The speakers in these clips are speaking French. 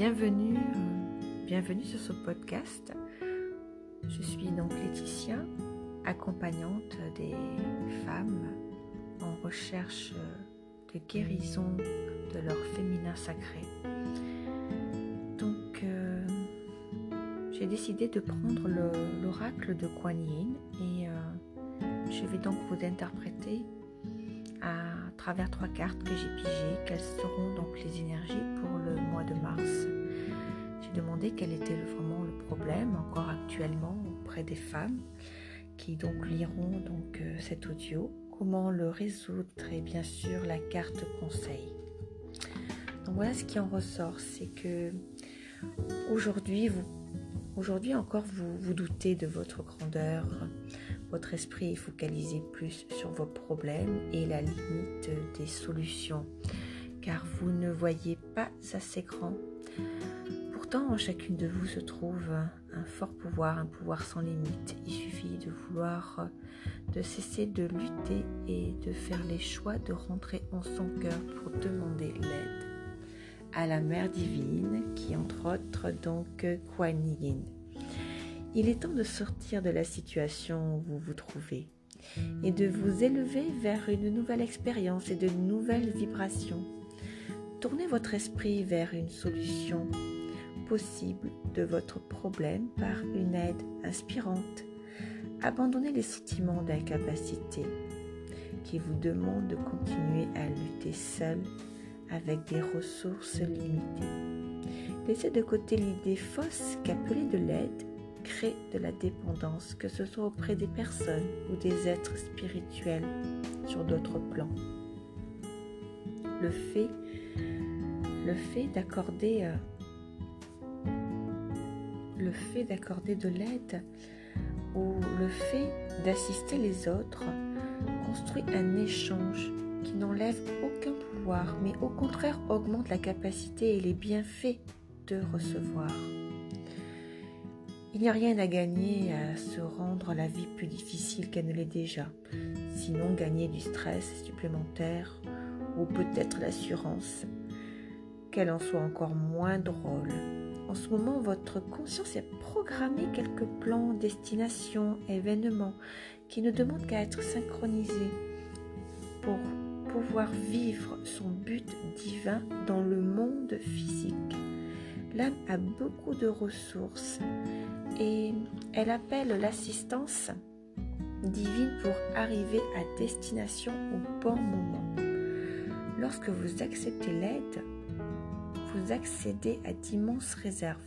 bienvenue, euh, bienvenue sur ce podcast. Je suis donc Laetitia, accompagnante des femmes en recherche de guérison de leur féminin sacré. Donc, euh, j'ai décidé de prendre l'oracle de Kuan Yin et euh, je vais donc vous interpréter à travers trois cartes que j'ai pigées, quelles seront donc les énergies pour le mois de mars? J'ai demandé quel était vraiment le problème encore actuellement auprès des femmes qui donc liront donc euh, cet audio, comment le résoudre et bien sûr la carte conseil? Donc voilà ce qui en ressort, c'est que aujourd'hui vous aujourd'hui encore vous vous doutez de votre grandeur, votre esprit est focalisé plus sur vos problèmes et la limite des solutions, car vous ne voyez pas assez grand. Pourtant, en chacune de vous se trouve un fort pouvoir, un pouvoir sans limite. Il suffit de vouloir, de cesser de lutter et de faire les choix de rentrer en son cœur pour demander l'aide à la Mère divine qui entre autres donc Kuan Yin. Il est temps de sortir de la situation où vous vous trouvez et de vous élever vers une nouvelle expérience et de nouvelles vibrations. Tournez votre esprit vers une solution possible de votre problème par une aide inspirante. Abandonnez les sentiments d'incapacité qui vous demandent de continuer à lutter seul avec des ressources limitées. Laissez de côté l'idée fausse qu'appeler de l'aide crée de la dépendance, que ce soit auprès des personnes ou des êtres spirituels sur d'autres plans. Le fait, d'accorder euh, le fait d'accorder de l'aide ou le fait d'assister les autres construit un échange qui n'enlève aucun pouvoir, mais au contraire augmente la capacité et les bienfaits de recevoir. Il n'y a rien à gagner à se rendre la vie plus difficile qu'elle ne l'est déjà, sinon gagner du stress supplémentaire ou peut-être l'assurance qu'elle en soit encore moins drôle. En ce moment, votre conscience a programmé quelques plans, destinations, événements qui ne demandent qu'à être synchronisés pour pouvoir vivre son but divin dans le monde physique. L'âme a beaucoup de ressources et elle appelle l'assistance divine pour arriver à destination au bon moment. Lorsque vous acceptez l'aide, vous accédez à d'immenses réserves.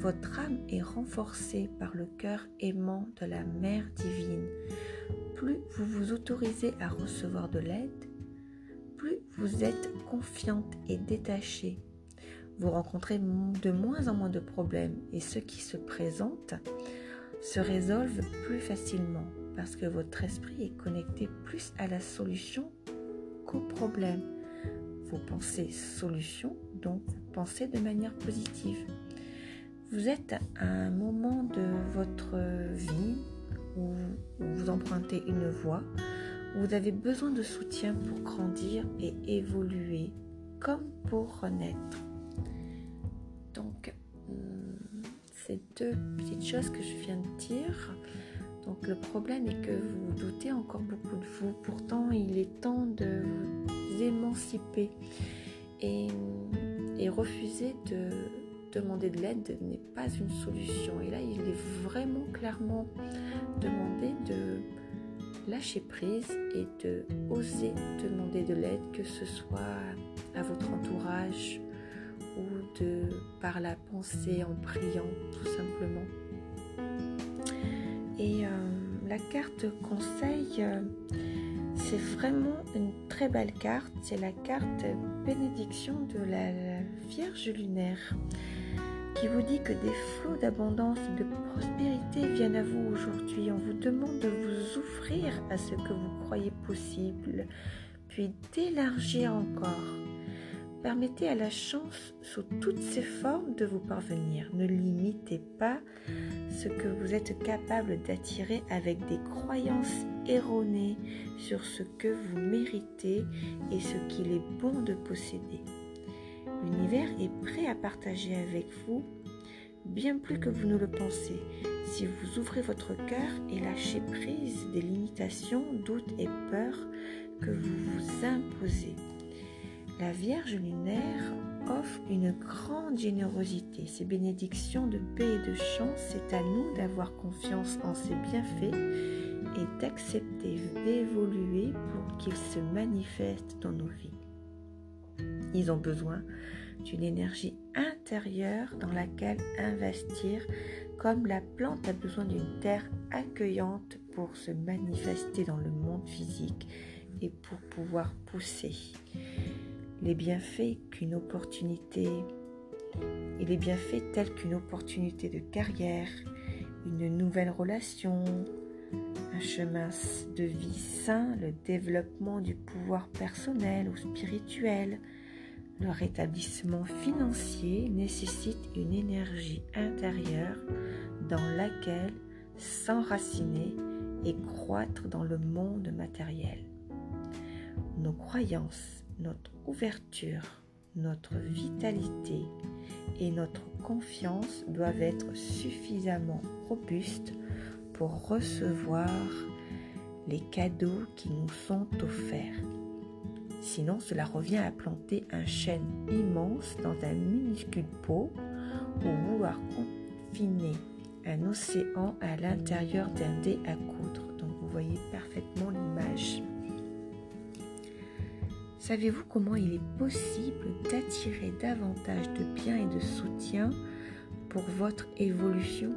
Votre âme est renforcée par le cœur aimant de la Mère divine. Plus vous vous autorisez à recevoir de l'aide, plus vous êtes confiante et détachée vous rencontrez de moins en moins de problèmes et ceux qui se présentent se résolvent plus facilement parce que votre esprit est connecté plus à la solution qu'au problème. Vous pensez solution, donc vous pensez de manière positive. Vous êtes à un moment de votre vie où vous empruntez une voie, où vous avez besoin de soutien pour grandir et évoluer, comme pour renaître. Donc, hmm, ces deux petites choses que je viens de dire. Donc, le problème est que vous doutez encore beaucoup de vous. Pourtant, il est temps de vous émanciper. Et, et refuser de demander de l'aide n'est pas une solution. Et là, il est vraiment clairement demandé de lâcher prise et de oser demander de l'aide, que ce soit à votre entourage, ou de par la pensée en priant tout simplement. Et euh, la carte conseil, euh, c'est vraiment une très belle carte. C'est la carte bénédiction de la Vierge lunaire qui vous dit que des flots d'abondance et de prospérité viennent à vous aujourd'hui. On vous demande de vous ouvrir à ce que vous croyez possible, puis d'élargir encore Permettez à la chance sous toutes ses formes de vous parvenir. Ne limitez pas ce que vous êtes capable d'attirer avec des croyances erronées sur ce que vous méritez et ce qu'il est bon de posséder. L'univers est prêt à partager avec vous bien plus que vous ne le pensez si vous ouvrez votre cœur et lâchez prise des limitations, doutes et peurs que vous vous imposez. La Vierge lunaire offre une grande générosité. Ses bénédictions de paix et de chance, c'est à nous d'avoir confiance en ses bienfaits et d'accepter d'évoluer pour qu'ils se manifestent dans nos vies. Ils ont besoin d'une énergie intérieure dans laquelle investir, comme la plante a besoin d'une terre accueillante pour se manifester dans le monde physique et pour pouvoir pousser. Les bienfaits qu'une opportunité et les bienfaits tels qu'une opportunité de carrière, une nouvelle relation, un chemin de vie sain, le développement du pouvoir personnel ou spirituel, le rétablissement financier nécessite une énergie intérieure dans laquelle s'enraciner et croître dans le monde matériel. Nos croyances, notre ouverture, notre vitalité et notre confiance doivent être suffisamment robustes pour recevoir les cadeaux qui nous sont offerts. Sinon, cela revient à planter un chêne immense dans un minuscule pot ou vouloir confiner un océan à l'intérieur d'un dé à coudre. Donc vous voyez parfaitement l'image. Savez-vous comment il est possible d'attirer davantage de biens et de soutien pour votre évolution?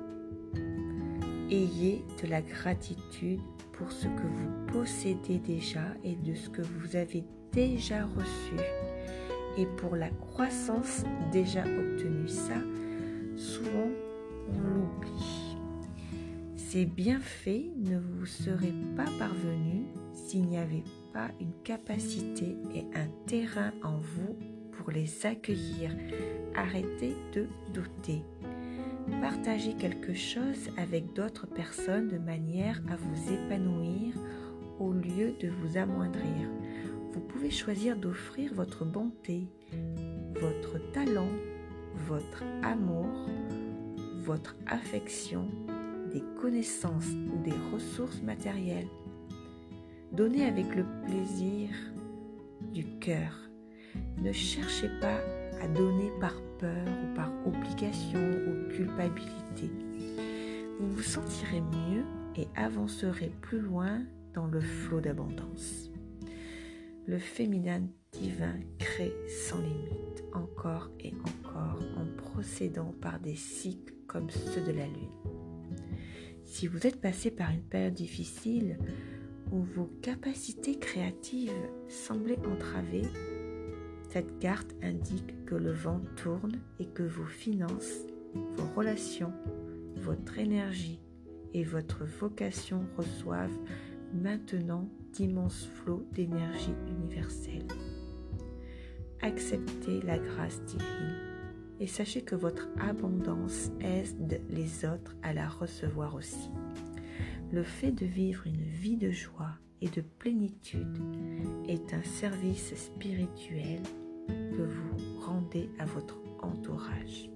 Ayez de la gratitude pour ce que vous possédez déjà et de ce que vous avez déjà reçu et pour la croissance déjà obtenue. Ça, souvent, on l'oublie. Ces bienfaits ne vous seraient pas parvenus s'il n'y avait pas une capacité et un terrain en vous pour les accueillir. Arrêtez de douter. Partagez quelque chose avec d'autres personnes de manière à vous épanouir au lieu de vous amoindrir vous pouvez choisir d'offrir votre bonté, votre talent, votre amour, votre affection, des connaissances ou des ressources matérielles. Donnez avec le plaisir du cœur. Ne cherchez pas à donner par peur ou par obligation ou culpabilité. Vous vous sentirez mieux et avancerez plus loin dans le flot d'abondance le féminin divin crée sans limite, encore et encore, en procédant par des cycles comme ceux de la Lune. Si vous êtes passé par une période difficile où vos capacités créatives semblaient entravées, cette carte indique que le vent tourne et que vos finances, vos relations, votre énergie et votre vocation reçoivent maintenant d'immenses flots d'énergie universelle. Acceptez la grâce divine et sachez que votre abondance aide les autres à la recevoir aussi. Le fait de vivre une vie de joie et de plénitude est un service spirituel que vous rendez à votre entourage.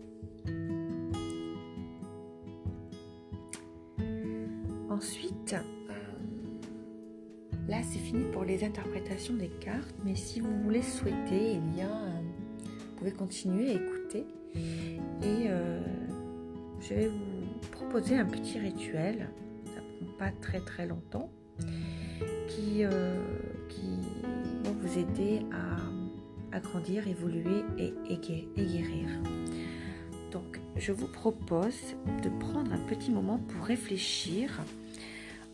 Ensuite, Là, c'est fini pour les interprétations des cartes, mais si vous voulez souhaiter, il y a, vous pouvez continuer à écouter. Et euh, je vais vous proposer un petit rituel, pas très très longtemps, qui, euh, va vous aider à, grandir, évoluer et guérir. Donc, je vous propose de prendre un petit moment pour réfléchir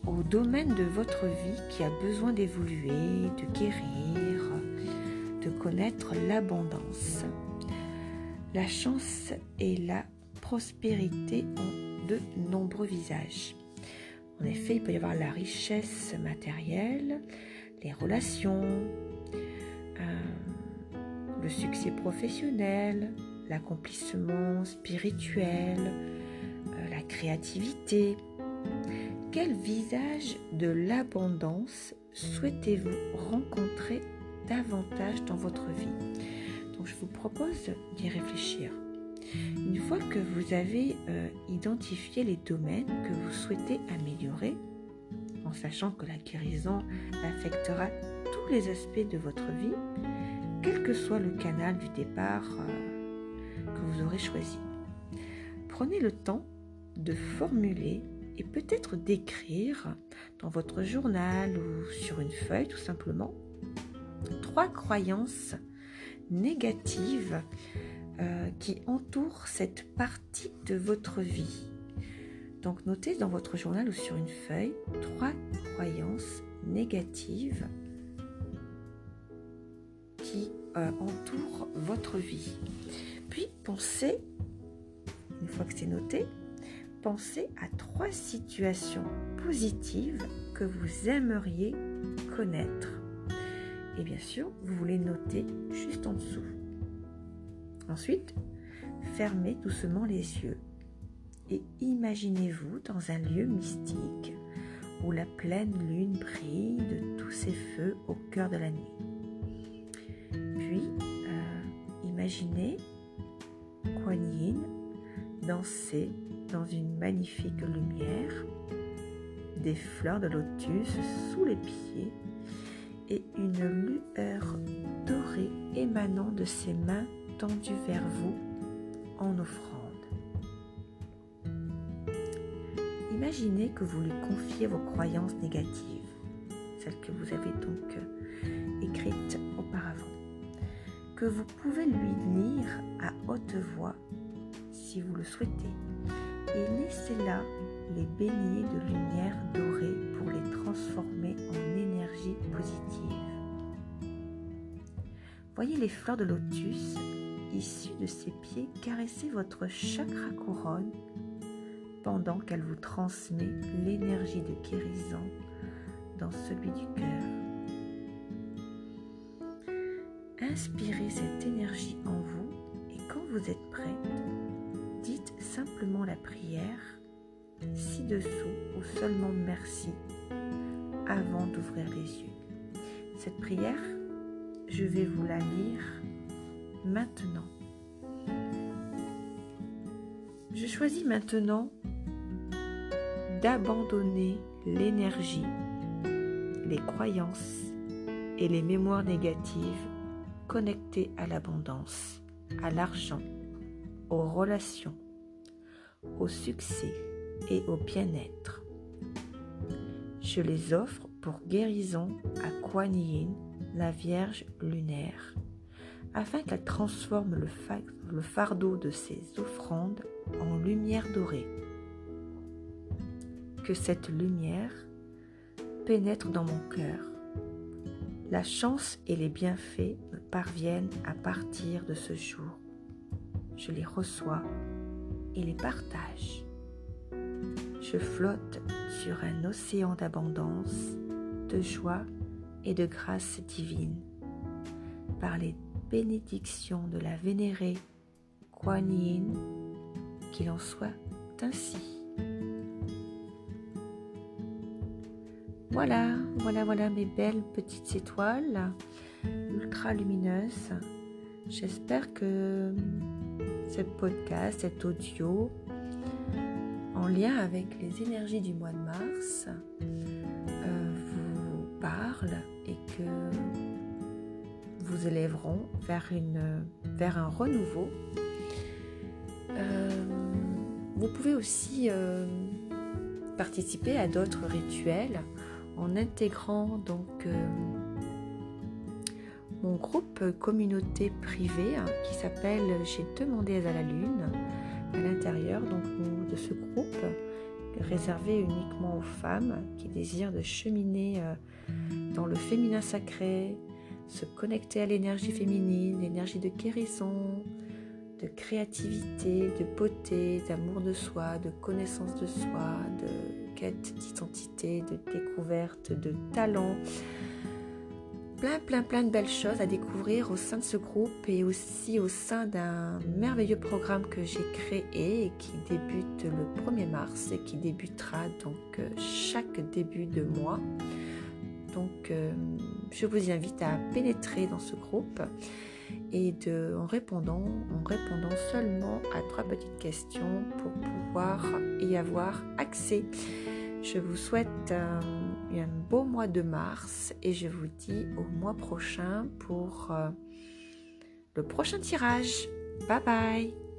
au domaine de votre vie qui a besoin d'évoluer, de guérir, de connaître l'abondance. La chance et la prospérité ont de nombreux visages. En effet, il peut y avoir la richesse matérielle, les relations, euh, le succès professionnel, l'accomplissement spirituel, euh, la créativité, quel visage de l'abondance souhaitez-vous rencontrer davantage dans votre vie? Donc je vous propose d'y réfléchir. Une fois que vous avez euh, identifié les domaines que vous souhaitez améliorer, en sachant que la guérison affectera tous les aspects de votre vie, quel que soit le canal du départ euh, que vous aurez choisi, prenez le temps de formuler et peut-être d'écrire dans votre journal ou sur une feuille tout simplement trois croyances négatives euh, qui entourent cette partie de votre vie. Donc notez dans votre journal ou sur une feuille trois croyances négatives qui euh, entourent votre vie. Puis pensez, une fois que c'est noté, pensez à trois situations positives que vous aimeriez connaître. Et bien sûr, vous voulez noter juste en dessous. Ensuite, fermez doucement les yeux et imaginez-vous dans un lieu mystique où la pleine lune brille de tous ses feux au cœur de la nuit. Puis, euh, imaginez Kuan Yin danser dans une magnifique lumière, des fleurs de lotus sous les pieds et une lueur dorée émanant de ses mains tendues vers vous en offrande. Imaginez que vous lui confiez vos croyances négatives, celles que vous avez donc euh, écrites auparavant, que vous pouvez lui lire à haute voix si vous le souhaitez, et laissez-la les baigner de lumière dorée pour les transformer en énergie positive. Voyez les fleurs de lotus issues de ses pieds caresser votre chakra couronne pendant qu'elle vous transmet l'énergie de guérison dans celui du cœur. Inspirez cette énergie en vous et quand vous êtes prête, dites simplement la prière ci-dessous ou seulement merci avant d'ouvrir les yeux. Cette prière, je vais vous la lire maintenant. Je choisis maintenant d'abandonner l'énergie, les croyances et les mémoires négatives connectées à l'abondance, à l'argent, aux relations, au succès et au bien-être. Je les offre pour guérison à Kuan Yin, la Vierge lunaire, afin qu'elle transforme le, fardeau de ses offrandes en lumière dorée que cette lumière pénètre dans mon cœur. La chance et les bienfaits me parviennent à partir de ce jour. Je les reçois et les partage. Je flotte sur un océan d'abondance, de joie et de grâce divine. Par les bénédictions de la vénérée Kuan Yin, qu'il en soit ainsi. Voilà, voilà, voilà mes belles petites étoiles ultra lumineuses. J'espère que ce podcast, cet audio, en lien avec les énergies du mois de mars, euh, vous parle et que vous élèveront vers, une, vers un renouveau. Euh, vous pouvez aussi euh, participer à d'autres rituels en intégrant donc euh, mon groupe communauté privée hein, qui s'appelle J'ai demandé à la lune à l'intérieur donc de ce groupe réservé uniquement aux femmes qui désirent de cheminer dans le féminin sacré, se connecter à l'énergie féminine, l'énergie de guérison, de créativité, de beauté, d'amour de soi, de connaissance de soi, de d'identité, de découverte, de talent. Plein, plein, plein de belles choses à découvrir au sein de ce groupe et aussi au sein d'un merveilleux programme que j'ai créé et qui débute le 1er mars et qui débutera donc euh, chaque début de mois. Donc, euh, je vous invite à pénétrer dans ce groupe et en, répondant, en répondant seulement à trois petites questions pour pouvoir y avoir accès. Je vous souhaite un beau mois de mars et je vous dis au mois prochain pour euh, le prochain tirage. Bye bye